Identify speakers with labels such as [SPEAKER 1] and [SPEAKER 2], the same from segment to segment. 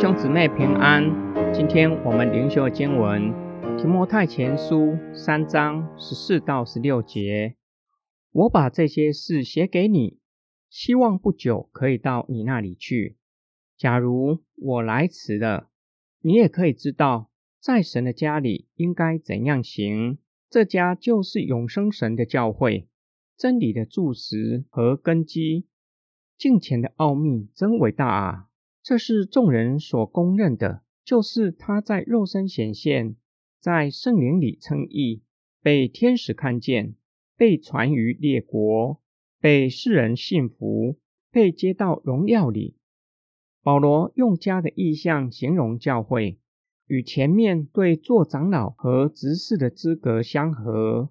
[SPEAKER 1] 兄姊妹平安。今天我们灵修的经文提摩太前书三章十四到十六节。我把这些事写给你，希望不久可以到你那里去。假如我来迟了，你也可以知道，在神的家里应该怎样行。这家就是永生神的教会，真理的柱石和根基。敬虔的奥秘真伟大啊！这是众人所公认的，就是他在肉身显现，在圣灵里称义，被天使看见，被传于列国，被世人信服，被接到荣耀里。保罗用家的意象形容教会，与前面对做长老和执事的资格相合，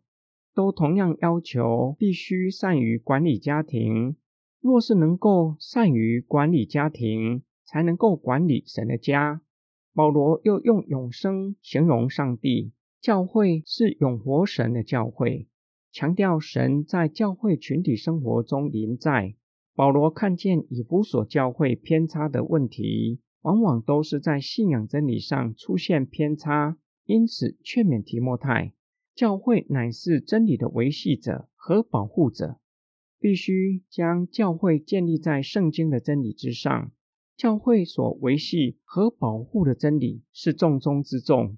[SPEAKER 1] 都同样要求必须善于管理家庭。若是能够善于管理家庭，才能够管理神的家。保罗又用永生形容上帝，教会是永活神的教会，强调神在教会群体生活中临在。保罗看见以弗所教会偏差的问题，往往都是在信仰真理上出现偏差，因此劝勉提摩太，教会乃是真理的维系者和保护者。必须将教会建立在圣经的真理之上。教会所维系和保护的真理是重中之重，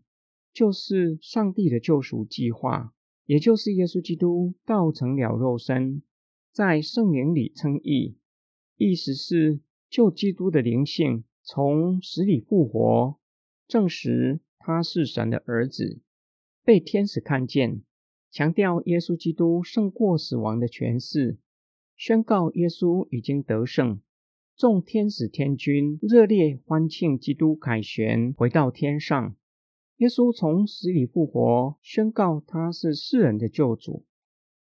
[SPEAKER 1] 就是上帝的救赎计划，也就是耶稣基督道成了肉身，在圣灵里称义，意思是救基督的灵性从死里复活，证实他是神的儿子，被天使看见，强调耶稣基督胜过死亡的权势。宣告耶稣已经得胜，众天使天军热烈欢庆基督凯旋回到天上。耶稣从死里复活，宣告他是世人的救主。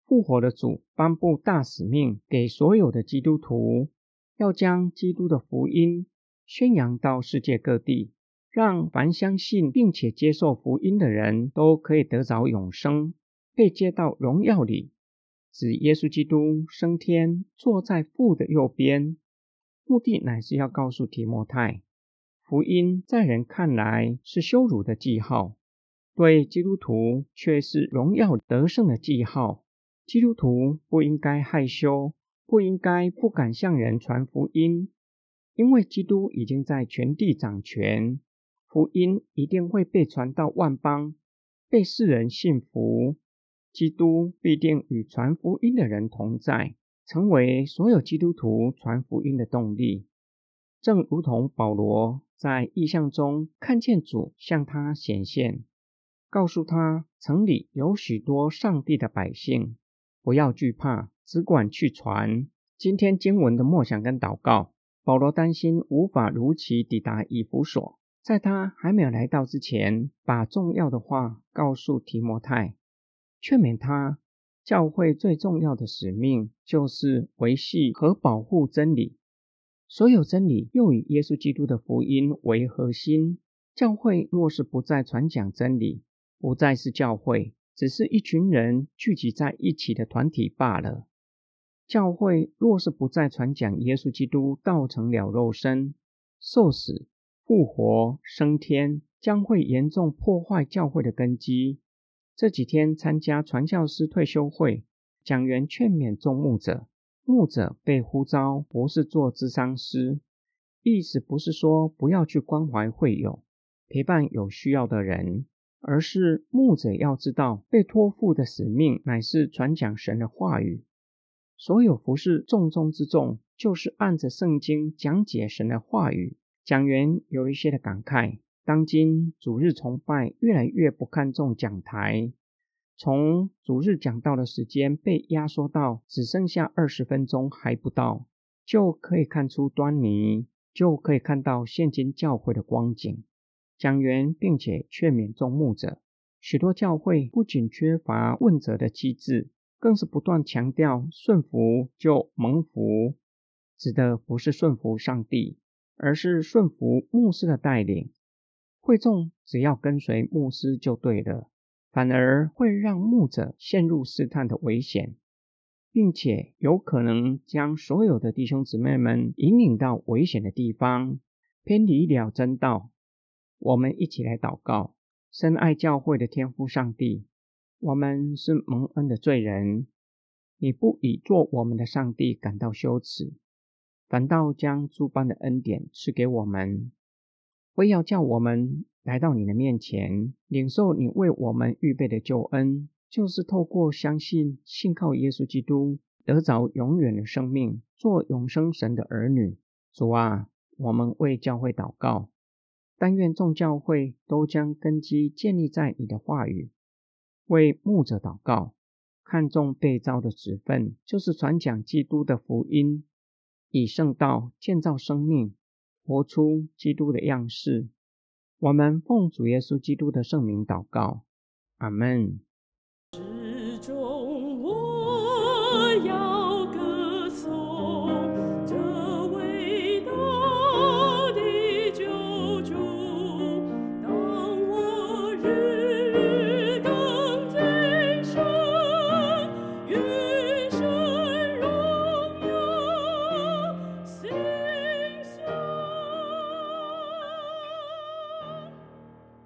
[SPEAKER 1] 复活的主颁布大使命给所有的基督徒，要将基督的福音宣扬到世界各地，让凡相信并且接受福音的人都可以得着永生，被接到荣耀里。指耶稣基督升天，坐在父的右边，目的乃是要告诉提摩太，福音在人看来是羞辱的记号，对基督徒却是荣耀得胜的记号。基督徒不应该害羞，不应该不敢向人传福音，因为基督已经在全地掌权，福音一定会被传到万邦，被世人信服。基督必定与传福音的人同在，成为所有基督徒传福音的动力。正如同保罗在异象中看见主向他显现，告诉他城里有许多上帝的百姓，不要惧怕，只管去传。今天经文的默想跟祷告，保罗担心无法如期抵达以弗所，在他还没有来到之前，把重要的话告诉提摩太。劝勉他，教会最重要的使命就是维系和保护真理。所有真理又以耶稣基督的福音为核心。教会若是不再传讲真理，不再是教会，只是一群人聚集在一起的团体罢了。教会若是不再传讲耶稣基督道成了肉身、受死、复活、升天，将会严重破坏教会的根基。这几天参加传教士退休会，讲员劝勉众牧者，牧者被呼召不是做智商师，意思不是说不要去关怀会友，陪伴有需要的人，而是牧者要知道被托付的使命乃是传讲神的话语，所有服侍重中之重就是按着圣经讲解神的话语。讲员有一些的感慨。当今主日崇拜越来越不看重讲台，从主日讲道的时间被压缩到只剩下二十分钟还不到，就可以看出端倪，就可以看到现今教会的光景。讲员并且劝勉众牧者，许多教会不仅缺乏问责的机制，更是不断强调顺服就蒙福，指的不是顺服上帝，而是顺服牧师的带领。会众只要跟随牧师就对了，反而会让牧者陷入试探的危险，并且有可能将所有的弟兄姊妹们引领到危险的地方，偏离了真道。我们一起来祷告：深爱教会的天父上帝，我们是蒙恩的罪人，你不以做我们的上帝感到羞耻，反倒将诸般的恩典赐给我们，非要叫我们来到你的面前，领受你为我们预备的救恩，就是透过相信、信靠耶稣基督，得着永远的生命，做永生神的儿女。主啊，我们为教会祷告。但愿众教会都将根基建立在你的话语，为牧者祷告，看重被召的职分，就是传讲基督的福音，以圣道建造生命，活出基督的样式。我们奉主耶稣基督的圣名祷告，阿门。